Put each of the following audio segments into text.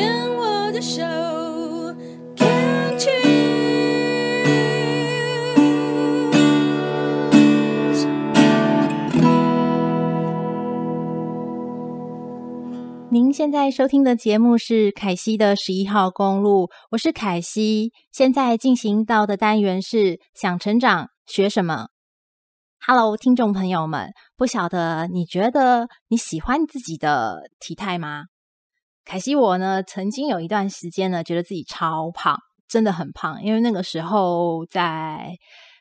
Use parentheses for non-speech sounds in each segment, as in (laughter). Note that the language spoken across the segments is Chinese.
牵我的手，Can't you？您现在收听的节目是凯西的十一号公路，我是凯西。现在进行到的单元是想成长学什么？Hello，听众朋友们，不晓得你觉得你喜欢自己的体态吗？凯西我呢，曾经有一段时间呢，觉得自己超胖，真的很胖，因为那个时候在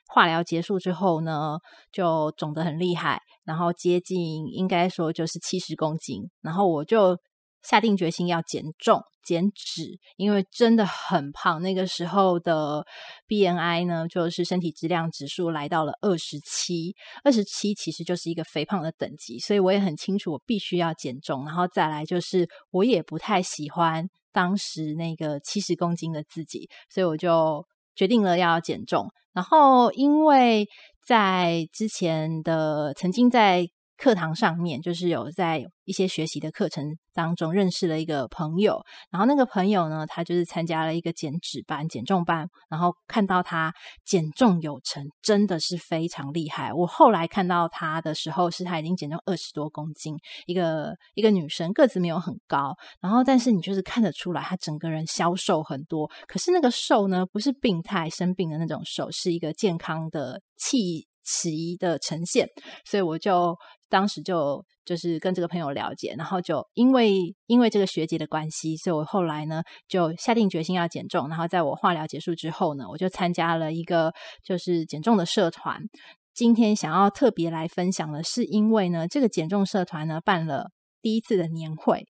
化疗结束之后呢，就肿得很厉害。然后接近应该说就是七十公斤，然后我就下定决心要减重减脂，因为真的很胖。那个时候的 BNI 呢，就是身体质量指数来到了二十七，二十七其实就是一个肥胖的等级，所以我也很清楚我必须要减重。然后再来就是我也不太喜欢当时那个七十公斤的自己，所以我就决定了要减重。然后因为在之前的曾经在课堂上面，就是有在一些学习的课程当中认识了一个朋友，然后那个朋友呢，他就是参加了一个减脂班、减重班，然后看到他减重有成，真的是非常厉害。我后来看到他的时候，是他已经减重二十多公斤，一个一个女生，个子没有很高，然后但是你就是看得出来，她整个人消瘦很多。可是那个瘦呢，不是病态生病的那种瘦，是一个健康的气齐的呈现，所以我就。当时就就是跟这个朋友了解，然后就因为因为这个学姐的关系，所以我后来呢就下定决心要减重。然后在我化疗结束之后呢，我就参加了一个就是减重的社团。今天想要特别来分享的是，因为呢这个减重社团呢办了第一次的年会。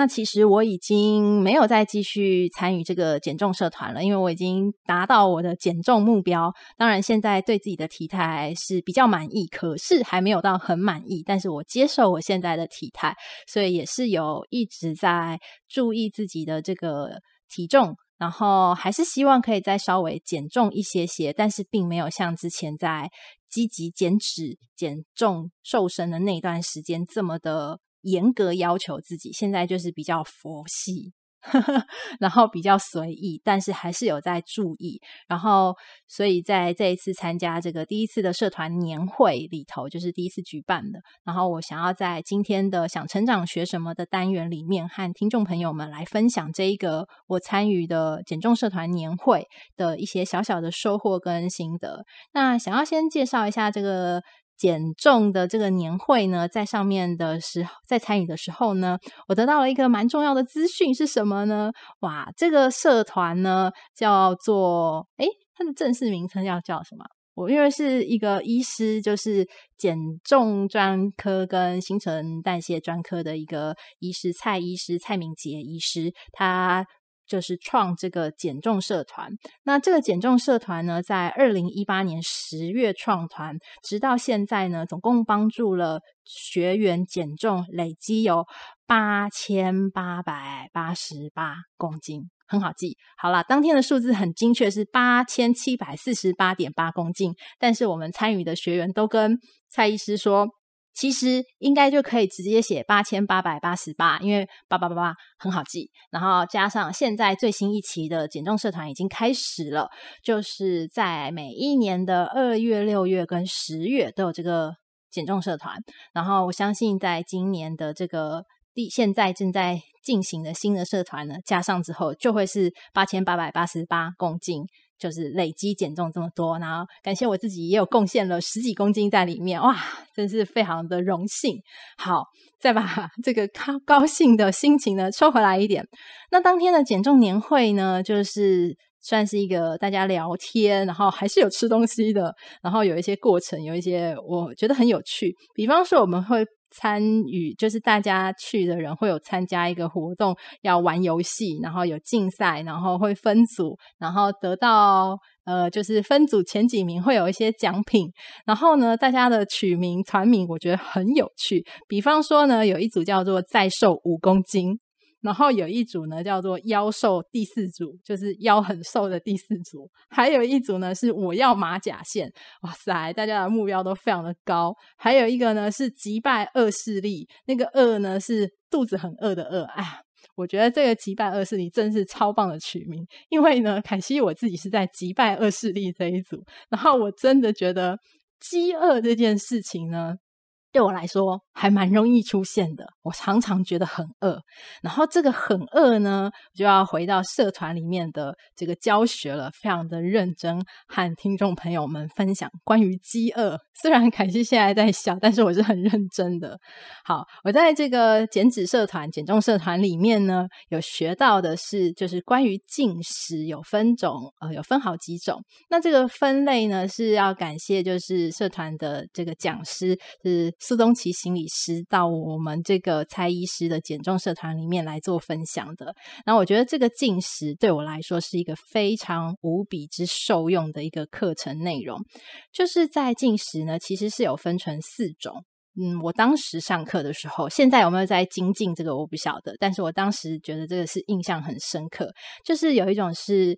那其实我已经没有再继续参与这个减重社团了，因为我已经达到我的减重目标。当然，现在对自己的体态是比较满意，可是还没有到很满意。但是我接受我现在的体态，所以也是有一直在注意自己的这个体重，然后还是希望可以再稍微减重一些些，但是并没有像之前在积极减脂、减重、瘦身的那段时间这么的。严格要求自己，现在就是比较佛系，(laughs) 然后比较随意，但是还是有在注意。然后，所以在这一次参加这个第一次的社团年会里头，就是第一次举办的。然后，我想要在今天的想成长学什么的单元里面，和听众朋友们来分享这一个我参与的减重社团年会的一些小小的收获跟心得。那想要先介绍一下这个。减重的这个年会呢，在上面的时候，在参与的时候呢，我得到了一个蛮重要的资讯是什么呢？哇，这个社团呢叫做，诶，它的正式名称要叫什么？我因为是一个医师，就是减重专科跟新陈代谢专科的一个医师，蔡医师，蔡明杰医师，他。就是创这个减重社团，那这个减重社团呢，在二零一八年十月创团，直到现在呢，总共帮助了学员减重，累积有八千八百八十八公斤，很好记。好啦，当天的数字很精确，是八千七百四十八点八公斤。但是我们参与的学员都跟蔡医师说。其实应该就可以直接写八千八百八十八，因为八八八八很好记。然后加上现在最新一期的减重社团已经开始了，就是在每一年的二月、六月跟十月都有这个减重社团。然后我相信在今年的这个第现在正在进行的新的社团呢，加上之后就会是八千八百八十八公斤。就是累积减重这么多，然后感谢我自己也有贡献了十几公斤在里面，哇，真是非常的荣幸。好，再把 (laughs) 这个高高兴的心情呢抽回来一点。那当天的减重年会呢，就是算是一个大家聊天，然后还是有吃东西的，然后有一些过程，有一些我觉得很有趣。比方说我们会。参与就是大家去的人会有参加一个活动，要玩游戏，然后有竞赛，然后会分组，然后得到呃就是分组前几名会有一些奖品，然后呢大家的取名团名我觉得很有趣，比方说呢有一组叫做再瘦五公斤。然后有一组呢，叫做腰瘦第四组，就是腰很瘦的第四组。还有一组呢，是我要马甲线。哇塞，大家的目标都非常的高。还有一个呢，是击败恶势力，那个恶呢是肚子很饿的饿。哎，我觉得这个击败恶势力真是超棒的取名，因为呢，凯西我自己是在击败恶势力这一组，然后我真的觉得饥饿这件事情呢。对我来说还蛮容易出现的，我常常觉得很饿，然后这个很饿呢，就要回到社团里面的这个教学了，非常的认真和听众朋友们分享关于饥饿。虽然凯西现在在笑，但是我是很认真的。好，我在这个减脂社团、减重社团里面呢，有学到的是，就是关于进食有分种，呃，有分好几种。那这个分类呢，是要感谢就是社团的这个讲师是。苏东奇心理师到我们这个蔡医师的减重社团里面来做分享的，然后我觉得这个进食对我来说是一个非常无比之受用的一个课程内容。就是在进食呢，其实是有分成四种。嗯，我当时上课的时候，现在有没有在精进这个我不晓得，但是我当时觉得这个是印象很深刻。就是有一种是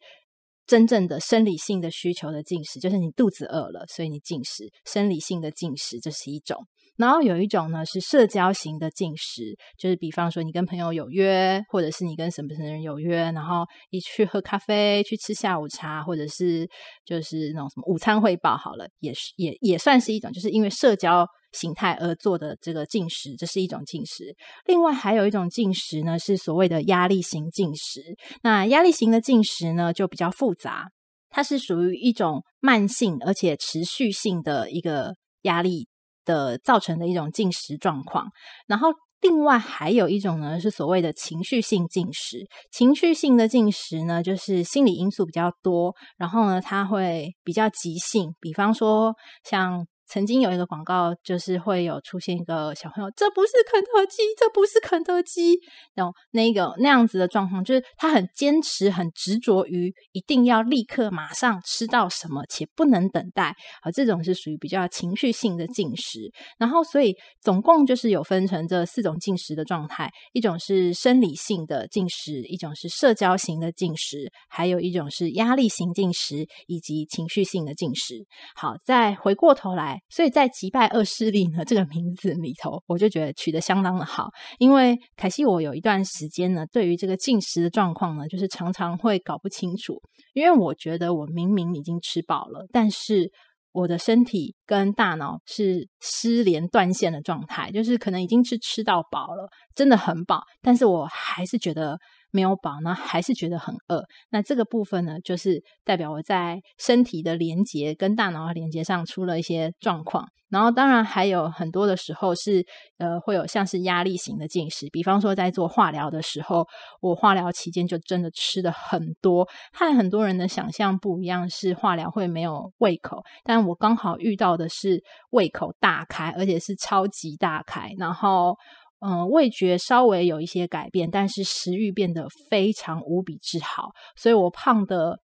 真正的生理性的需求的进食，就是你肚子饿了，所以你进食，生理性的进食，这是一种。然后有一种呢是社交型的进食，就是比方说你跟朋友有约，或者是你跟什么什么人有约，然后一去喝咖啡、去吃下午茶，或者是就是那种什么午餐汇报好了，也是也也算是一种，就是因为社交形态而做的这个进食，这是一种进食。另外还有一种进食呢是所谓的压力型进食，那压力型的进食呢就比较复杂，它是属于一种慢性而且持续性的一个压力。的造成的一种进食状况，然后另外还有一种呢，是所谓的情绪性进食。情绪性的进食呢，就是心理因素比较多，然后呢，它会比较急性，比方说像。曾经有一个广告，就是会有出现一个小朋友，这不是肯德基，这不是肯德基，然后那个那样子的状况，就是他很坚持、很执着于一定要立刻马上吃到什么，且不能等待啊，这种是属于比较情绪性的进食。然后，所以总共就是有分成这四种进食的状态：一种是生理性的进食，一种是社交型的进食，还有一种是压力型进食，以及情绪性的进食。好，再回过头来。所以在击败恶势力呢这个名字里头，我就觉得取得相当的好。因为凯西，我有一段时间呢，对于这个进食的状况呢，就是常常会搞不清楚。因为我觉得我明明已经吃饱了，但是我的身体跟大脑是失联断线的状态，就是可能已经是吃到饱了，真的很饱，但是我还是觉得。没有饱呢，还是觉得很饿。那这个部分呢，就是代表我在身体的连接跟大脑的连接上出了一些状况。然后当然还有很多的时候是，呃，会有像是压力型的进食。比方说在做化疗的时候，我化疗期间就真的吃的很多，和很多人的想象不一样，是化疗会没有胃口。但我刚好遇到的是胃口大开，而且是超级大开，然后。嗯，味觉稍微有一些改变，但是食欲变得非常无比之好，所以我胖的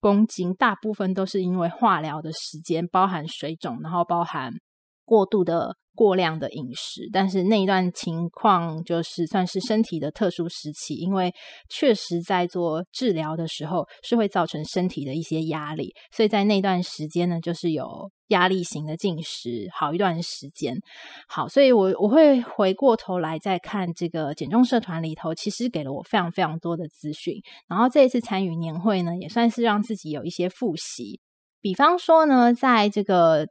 公斤大部分都是因为化疗的时间，包含水肿，然后包含过度的。过量的饮食，但是那一段情况就是算是身体的特殊时期，因为确实在做治疗的时候是会造成身体的一些压力，所以在那段时间呢，就是有压力型的进食好一段时间。好，所以我我会回过头来再看这个减重社团里头，其实给了我非常非常多的资讯。然后这一次参与年会呢，也算是让自己有一些复习，比方说呢，在这个。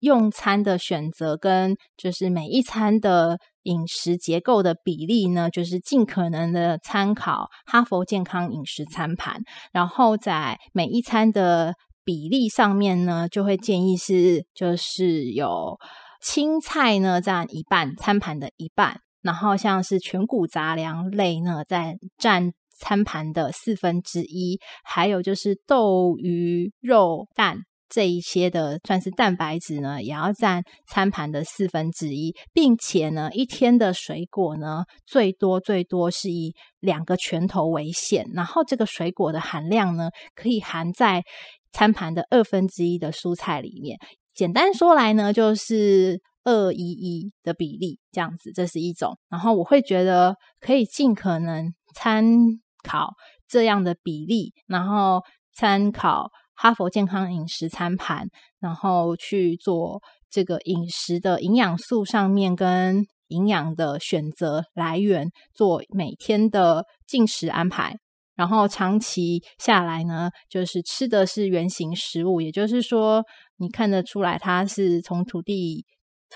用餐的选择跟就是每一餐的饮食结构的比例呢，就是尽可能的参考哈佛健康饮食餐盘，然后在每一餐的比例上面呢，就会建议是就是有青菜呢占一半，餐盘的一半，然后像是全谷杂粮类呢在占餐盘的四分之一，还有就是豆鱼肉蛋。这一些的算是蛋白质呢，也要占餐盘的四分之一，并且呢，一天的水果呢，最多最多是以两个拳头为限，然后这个水果的含量呢，可以含在餐盘的二分之一的蔬菜里面。简单说来呢，就是二一一的比例这样子，这是一种。然后我会觉得可以尽可能参考这样的比例，然后参考。哈佛健康饮食餐盘，然后去做这个饮食的营养素上面跟营养的选择来源做每天的进食安排。然后长期下来呢，就是吃的是原型食物，也就是说，你看得出来它是从土地、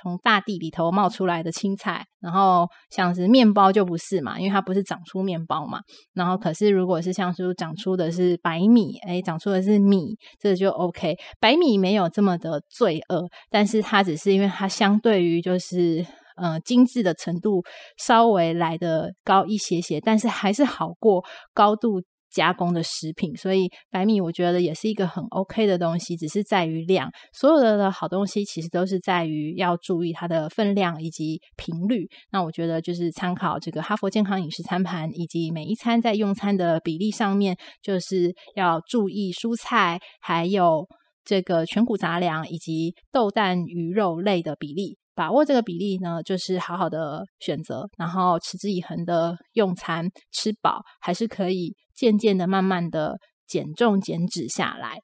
从大地里头冒出来的青菜。然后像是面包就不是嘛，因为它不是长出面包嘛。然后可是如果是像是长出的是白米，诶，长出的是米，这就 OK。白米没有这么的罪恶，但是它只是因为它相对于就是。呃，精致的程度稍微来的高一些些，但是还是好过高度加工的食品。所以白米我觉得也是一个很 OK 的东西，只是在于量。所有的的好东西其实都是在于要注意它的分量以及频率。那我觉得就是参考这个哈佛健康饮食餐盘，以及每一餐在用餐的比例上面，就是要注意蔬菜，还有这个全谷杂粮以及豆蛋鱼肉类的比例。把握这个比例呢，就是好好的选择，然后持之以恒的用餐，吃饱还是可以渐渐的、慢慢的减重减脂下来。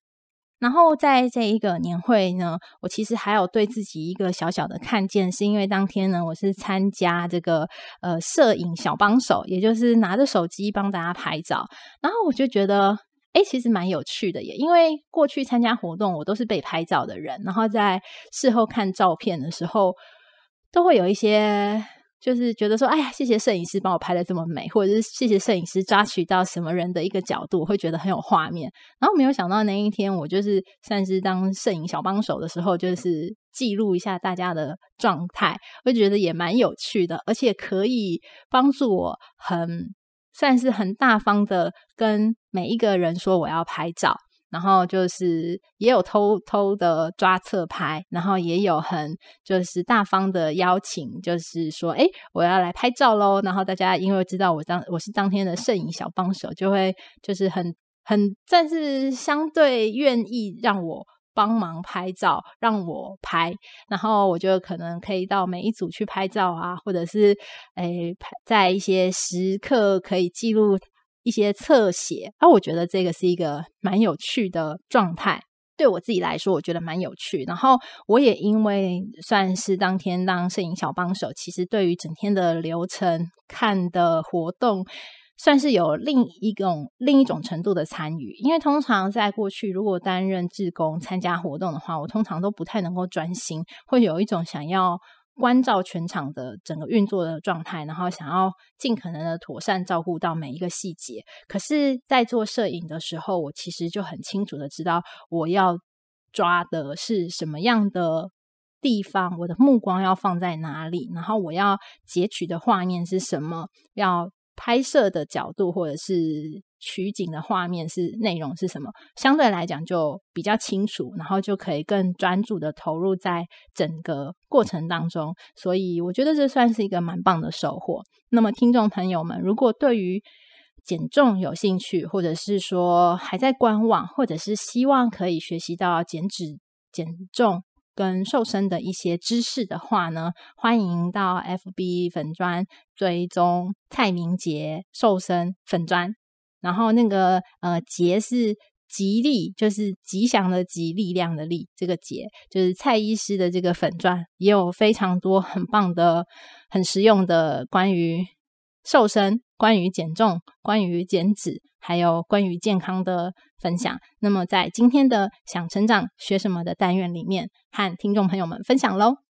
然后在这一个年会呢，我其实还有对自己一个小小的看见，是因为当天呢，我是参加这个呃摄影小帮手，也就是拿着手机帮大家拍照，然后我就觉得。诶，其实蛮有趣的耶，因为过去参加活动，我都是被拍照的人，然后在事后看照片的时候，都会有一些就是觉得说，哎呀，谢谢摄影师帮我拍得这么美，或者是谢谢摄影师抓取到什么人的一个角度，会觉得很有画面。然后没有想到那一天，我就是算是当摄影小帮手的时候，就是记录一下大家的状态，我觉得也蛮有趣的，而且可以帮助我很。算是很大方的跟每一个人说我要拍照，然后就是也有偷偷的抓侧拍，然后也有很就是大方的邀请，就是说，诶，我要来拍照喽。然后大家因为知道我当我是当天的摄影小帮手，就会就是很很，但是相对愿意让我。帮忙拍照，让我拍，然后我就可能可以到每一组去拍照啊，或者是诶，在一些时刻可以记录一些侧写。啊，我觉得这个是一个蛮有趣的状态，对我自己来说，我觉得蛮有趣。然后我也因为算是当天当摄影小帮手，其实对于整天的流程看的活动。算是有另一种另一种程度的参与，因为通常在过去，如果担任志工参加活动的话，我通常都不太能够专心，会有一种想要关照全场的整个运作的状态，然后想要尽可能的妥善照顾到每一个细节。可是，在做摄影的时候，我其实就很清楚的知道我要抓的是什么样的地方，我的目光要放在哪里，然后我要截取的画面是什么，要。拍摄的角度或者是取景的画面是内容是什么，相对来讲就比较清楚，然后就可以更专注的投入在整个过程当中。所以我觉得这算是一个蛮棒的收获。那么听众朋友们，如果对于减重有兴趣，或者是说还在观望，或者是希望可以学习到减脂减重。跟瘦身的一些知识的话呢，欢迎到 FB 粉砖追踪蔡明杰瘦身粉砖，然后那个呃杰是吉利，就是吉祥的吉，力量的力，这个杰就是蔡医师的这个粉专，也有非常多很棒的、很实用的关于瘦身、关于减重、关于减脂。还有关于健康的分享，那么在今天的想成长学什么的单元里面，和听众朋友们分享喽。